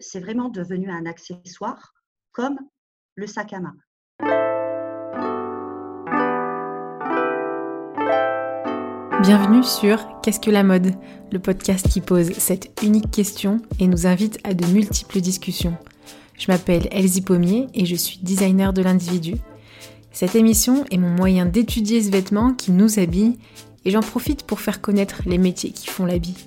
c'est vraiment devenu un accessoire comme le sac à main. Bienvenue sur Qu'est-ce que la mode? Le podcast qui pose cette unique question et nous invite à de multiples discussions. Je m'appelle Elsie Pommier et je suis designer de l'individu. Cette émission est mon moyen d'étudier ce vêtement qui nous habille et j'en profite pour faire connaître les métiers qui font l'habit.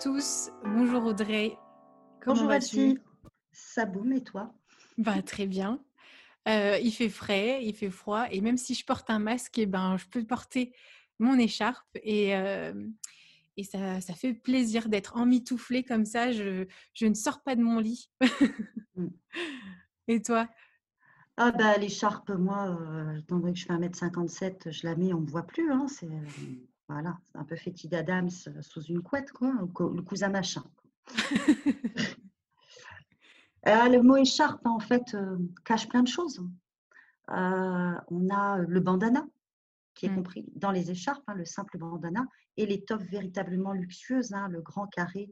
Tous. Bonjour Audrey. Comment Bonjour vas-tu? Ça boum et toi? Bah, Très bien. Euh, il fait frais, il fait froid et même si je porte un masque, eh ben, je peux porter mon écharpe et, euh, et ça, ça, fait plaisir d'être emmitouflée comme ça. Je, je, ne sors pas de mon lit. Mm. et toi? Ah bah l'écharpe, moi, euh, étant donné que je fais 1m57, je la mets, on ne me voit plus. Hein, c'est voilà, c'est un peu fétis d'Adams sous une couette, quoi, le cousin machin. Euh, le mot écharpe, en fait, euh, cache plein de choses. Euh, on a le bandana, qui est mmh. compris dans les écharpes, hein, le simple bandana, et l'étoffe véritablement luxueuse, hein, le grand carré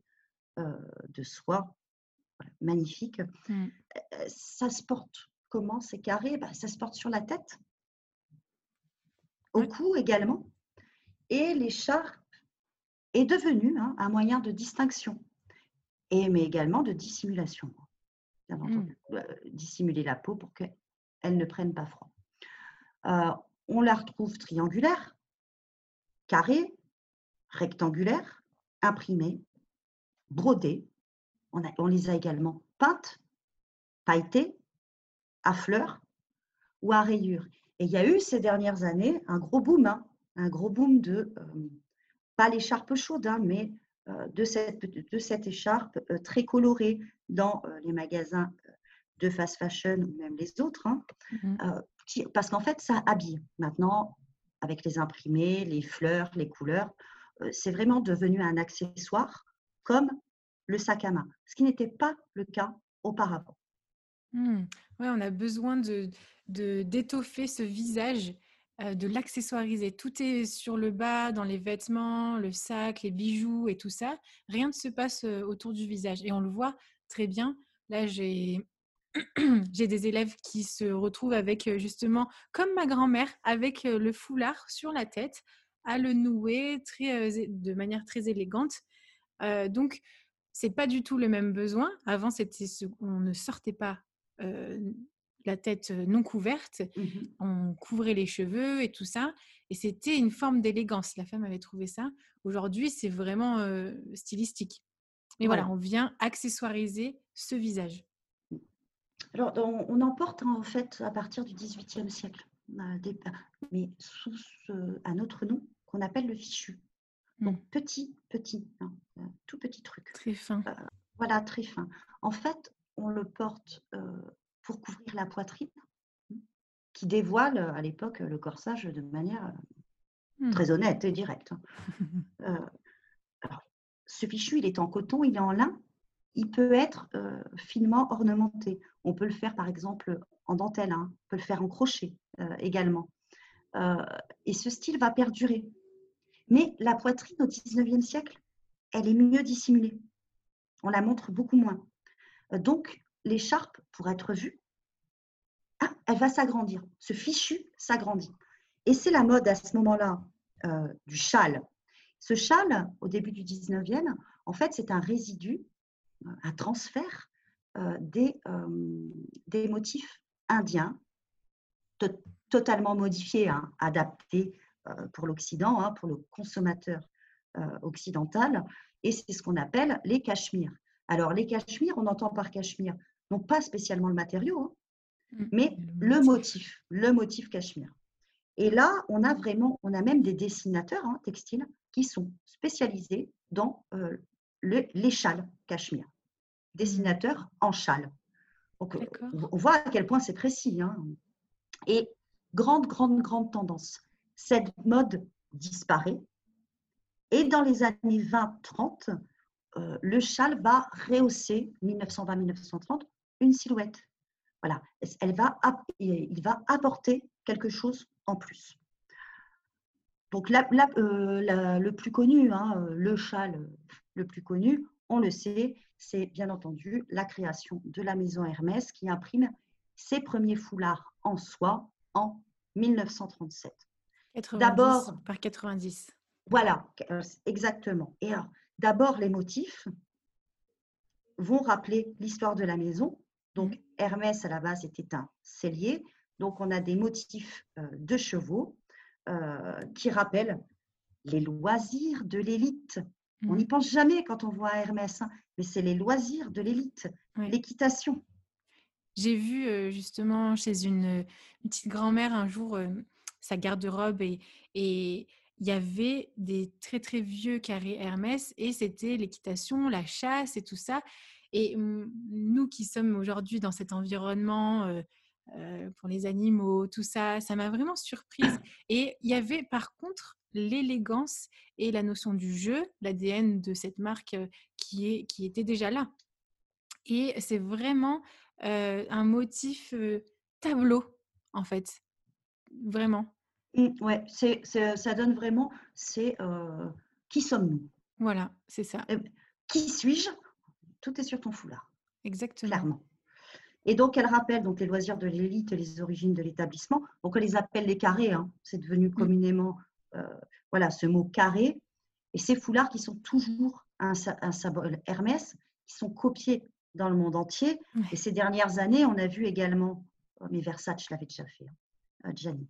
de soie, magnifique. Mmh. ça se porte comment ces carrés? Bah, Ça se porte sur la tête, au cou également. Et l'écharpe est devenue hein, un moyen de distinction, et, mais également de dissimulation. Mmh. Euh, dissimuler la peau pour qu'elle ne prenne pas froid. Euh, on la retrouve triangulaire, carrée, rectangulaire, imprimée, brodée. On, on les a également peintes, pailletées, à fleurs ou à rayures. Et il y a eu ces dernières années un gros boom hein, un gros boom de, euh, pas l'écharpe chaude, hein, mais euh, de, cette, de cette écharpe euh, très colorée dans les magasins de fast fashion ou même les autres, hein, mmh parce qu'en fait, ça habille. Maintenant, avec les imprimés, les fleurs, les couleurs, c'est vraiment devenu un accessoire comme le sac à main, ce qui n'était pas le cas auparavant. Mmh. Ouais, on a besoin de d'étoffer ce visage de l'accessoiriser. Tout est sur le bas, dans les vêtements, le sac, les bijoux et tout ça. Rien ne se passe autour du visage. Et on le voit très bien. Là, j'ai j'ai des élèves qui se retrouvent avec justement, comme ma grand-mère, avec le foulard sur la tête, à le nouer très, de manière très élégante. donc, c'est pas du tout le même besoin. Avant, c'était on ne sortait pas la tête non couverte, mmh on couvrait les cheveux et tout ça. Et c'était une forme d'élégance. La femme avait trouvé ça. Aujourd'hui, c'est vraiment stylistique. Mais voilà. on vient accessoiriser ce visage. Alors, on, en porte en fait à partir du XVIIIe siècle, mais sous un autre nom qu'on appelle le fichu. Donc, mmh. petit, petit, hein, tout petit truc. Très fin. voilà, très fin. En fait, on le porte pour couvrir la poitrine, qui dévoile à l'époque le corsage de manière hmm. très honnête et directe. Hein. Euh, ce fichu, il est en coton, il est en lin, il peut être euh, finement ornementé. On peut le faire par exemple en dentelle, hein. on peut le faire en crochet euh, également. et ce style va perdurer. Mais la poitrine au 19e siècle, elle est mieux dissimulée. On la montre beaucoup moins. Donc, l'écharpe, pour être vue, elle va s'agrandir. Ce fichu s'agrandit. Et c'est la mode à ce moment-là euh, du châle. Ce châle, au début du 19e, en fait, c'est un résidu, euh, un transfert euh, des, des, motifs indiens, totalement modifiés, hein, adaptés pour l'Occident, hein, pour le consommateur occidental. Et c'est ce qu'on appelle les cachemires. Alors, les cachemires, on entend par cachemire, non pas spécialement le matériau, hein. Mais le motif, le motif cachemire. Et là, on a vraiment, on a même des dessinateurs hein, textiles qui sont spécialisés dans les châles cachemire, dessinateurs en châle. Donc, on voit à quel point c'est précis. Hein. Et grande, grande, grande tendance. Cette mode disparaît. Et dans les années 20-30, le châle va rehausser, 1920-1930, une silhouette. Voilà, elle va, il va apporter quelque chose en plus. Donc, euh, le plus connu, hein, le châle le plus connu, on le sait, c'est bien entendu la création de la maison Hermès qui imprime ses premiers foulards en soie en 1937. D'abord par 90. Voilà, euh, exactement. Et d'abord les motifs vont rappeler l'histoire de la maison. Donc. Hermès à la base était un cellier. Donc on a des motifs euh, de chevaux euh, qui rappellent les loisirs de l'élite. On n'y mmh. pense jamais quand on voit Hermès, hein, mais c'est les loisirs de l'élite, l'équitation. J'ai vu justement chez une, petite grand-mère un jour sa garde-robe et, et il y avait des très très vieux carrés Hermès et c'était l'équitation, la chasse et tout ça. Et nous qui sommes aujourd'hui dans cet environnement pour les animaux, tout ça, ça m'a vraiment surprise. Et il y avait par contre l'élégance et la notion du jeu, l'ADN de cette marque qui, est, qui était déjà là. Et c'est vraiment un motif tableau, en fait. Vraiment. Mmh, ouais, c'est, ça donne vraiment, c'est qui sommes-nous? Voilà, c'est ça. qui suis-je? Tout est sur ton foulard. Exactement. Clairement. Et donc, elle rappelle donc, les loisirs de l'élite et les origines de l'établissement. Donc, on les appelle les carrés. Hein. C'est devenu mmh. communément voilà, ce mot carré. Et ces foulards qui sont toujours un, un symbole Hermès, qui sont copiés dans le monde entier. Et ces dernières années, on a vu également, oh, mais Versace l'avait déjà fait, hein, Gianni,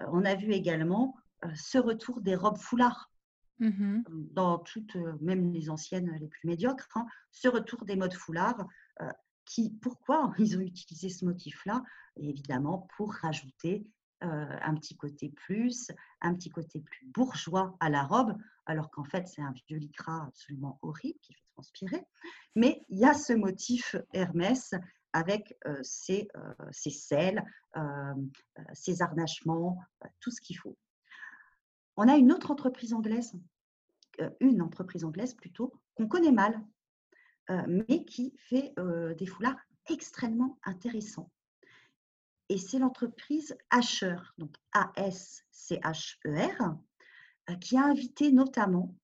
euh, on a vu également euh, ce retour des robes foulards. Mmh dans toutes, même les anciennes les plus médiocres, hein, ce retour des modes foulards, qui, pourquoi ils ont utilisé ce motif-là? Évidemment, pour rajouter un petit côté plus, un petit côté plus bourgeois à la robe, alors qu'en fait, c'est un vieux lycra absolument horrible qui fait transpirer. Mais il y a ce motif Hermès avec ses, ses selles, ses harnachements, tout ce qu'il faut. On a une autre entreprise anglaise, une entreprise anglaise plutôt, qu'on connaît mal, mais qui fait des foulards extrêmement intéressants et c'est l'entreprise Asher, donc A-S-C-H-E-R, euh, qui a invité notamment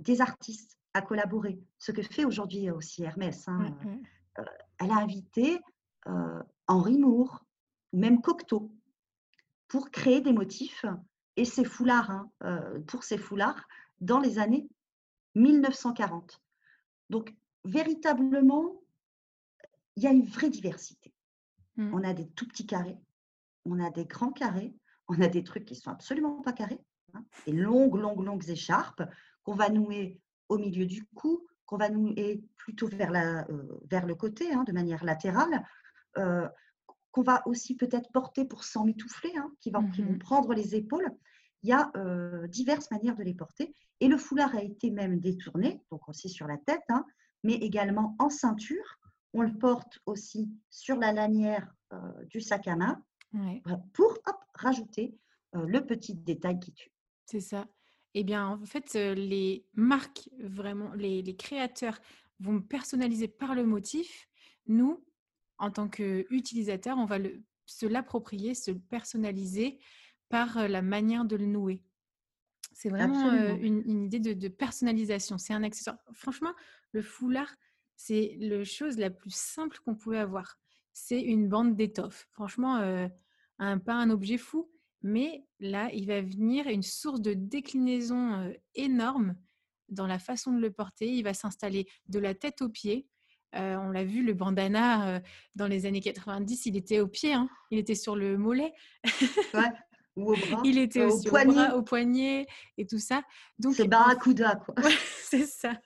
des artistes à collaborer. Ce que fait aujourd'hui aussi Hermès. Hein. Mmh, mmh. Euh, elle a invité euh, Henri Moore, même Cocteau, pour créer des motifs et ses foulards, hein, pour ces foulards, dans les années 1940. Donc, véritablement, il y a une vraie diversité. Mmh. On a des tout petits carrés, on a des grands carrés, on a des trucs qui sont absolument pas carrés, hein, des longues, longues, longues écharpes qu'on va nouer au milieu du cou, qu'on va nouer plutôt vers, la, euh, vers le côté, hein, de manière latérale, euh, qu'on va aussi peut-être porter pour s'emmitoufler, hein, qui, vont, mmh prendre les épaules. Il y a euh, diverses manières de les porter. Et le foulard a été même détourné, donc aussi sur la tête, mais également en ceinture on le porte aussi sur la lanière euh, du sac à main pour rajouter euh, le petit détail qui tue. C'est ça. Eh bien, en fait, les marques, vraiment, les, créateurs vont personnaliser par le motif. Nous, en tant qu'utilisateurs, on va se l'approprier, se le personnaliser par la manière de le nouer. C'est vraiment une, idée de personnalisation. C'est un accessoire. Franchement, le foulard, c'est la chose la plus simple qu'on pouvait avoir. C'est une bande d'étoffe. Franchement, euh, un, pas un objet fou, mais là, il va venir une source de déclinaison euh, énorme dans la façon de le porter. Il va s'installer de la tête aux pieds. Euh, on l'a vu, le bandana, dans les années 90, il était au pied, hein. il était sur le mollet. Ou au bras. Il était aussi au, poignet. au, bras, au poignet et tout ça. Donc, c'est barracuda, quoi. c'est ça.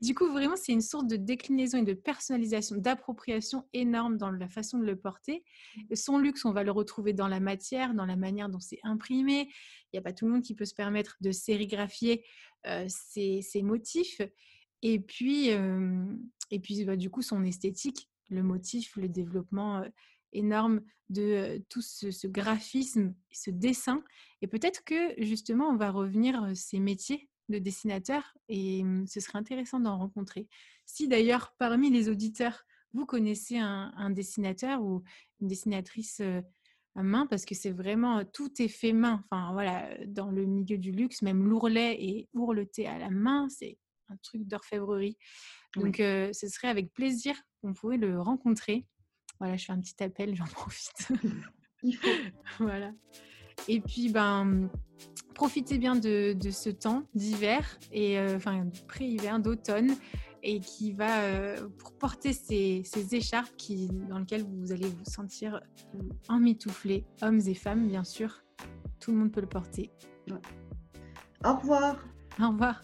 Du coup, vraiment, c'est une source de déclinaison et de personnalisation, d'appropriation énorme dans la façon de le porter. Son luxe, on va le retrouver dans la matière, dans la manière dont c'est imprimé. Il n'y a pas tout le monde qui peut se permettre de sérigraphier ses, motifs. Et puis, et puis bah, du coup, son esthétique, le motif, le développement énorme de tout ce, graphisme, ce dessin. Et peut-être que justement, on va revenir ces métiers de dessinateur et ce serait intéressant d'en rencontrer. Si d'ailleurs, parmi les auditeurs, vous connaissez un, dessinateur ou une dessinatrice à main, parce que c'est vraiment tout est fait main. Enfin voilà, dans le milieu du luxe, même l'ourlet et ourleté à la main, c'est un truc d'orfèvrerie. Donc, ce serait avec plaisir qu'on pouvait le rencontrer. Voilà, je fais un petit appel, j'en profite. Il faut. voilà. Et puis, ben, profitez bien de, ce temps d'hiver, et euh, enfin, pré-hiver, d'automne, et qui va euh, pour porter ces, écharpes qui, dans lesquelles vous allez vous sentir emmitouflés, hommes et femmes, bien sûr. Tout le monde peut le porter. Au revoir. Au revoir.